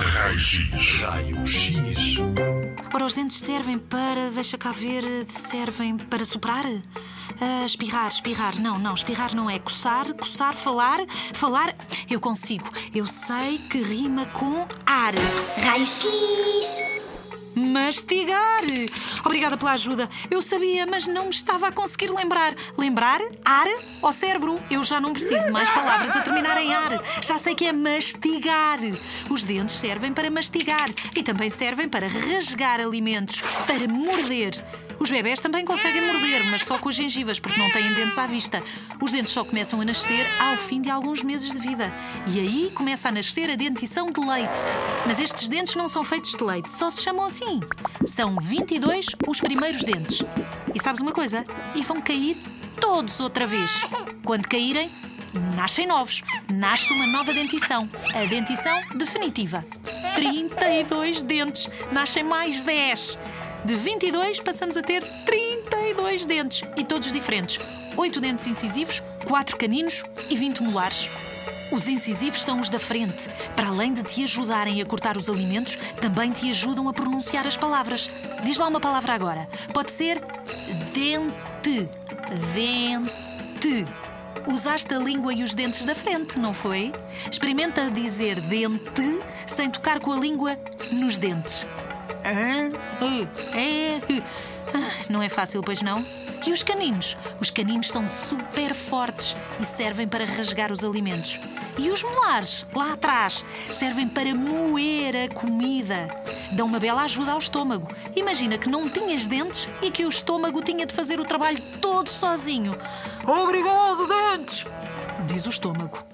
Raio-X. Raio-X. Ora, os dentes servem para. Deixa cá ver. Servem para soprar? Ah, espirrar, espirrar. Não, não, espirrar não é. Coçar, coçar, falar. Falar. Eu consigo. Eu sei que rima com ar. Raio-X. Mastigar! Obrigada pela ajuda. Eu sabia, mas não me estava a conseguir lembrar. Lembrar? Ar ou cérebro? Eu já não preciso mais palavras a terminar em ar. Já sei que é mastigar. Os dentes servem para mastigar e também servem para rasgar alimentos, para morder. Os bebés também conseguem morder, mas só com as gengivas, porque não têm dentes à vista. Os dentes só começam a nascer ao fim de alguns meses de vida. E aí começa a nascer a dentição de leite. Mas estes dentes não são feitos de leite, só se chamam assim. São 22 os primeiros dentes. E sabes uma coisa? E vão cair todos outra vez. Quando caírem, nascem novos. Nasce uma nova dentição. A dentição definitiva. 32 dentes. Nascem mais 10. De 22 passamos a ter 32 dentes e todos diferentes. 8 dentes incisivos, 4 caninos e 20 molares. Os incisivos são os da frente. Para além de te ajudarem a cortar os alimentos, também te ajudam a pronunciar as palavras. Diz lá uma palavra agora. Pode ser dente. Dente. Usaste a língua e os dentes da frente, não foi? Experimenta dizer dente sem tocar com a língua nos dentes. Não é fácil, pois não? E os caninos? Os caninos são super fortes e servem para rasgar os alimentos. E os molares, lá atrás, servem para moer a comida. Dão uma bela ajuda ao estômago. Imagina que não tinhas dentes e que o estômago tinha de fazer o trabalho todo sozinho. Obrigado, dentes! Diz o estômago.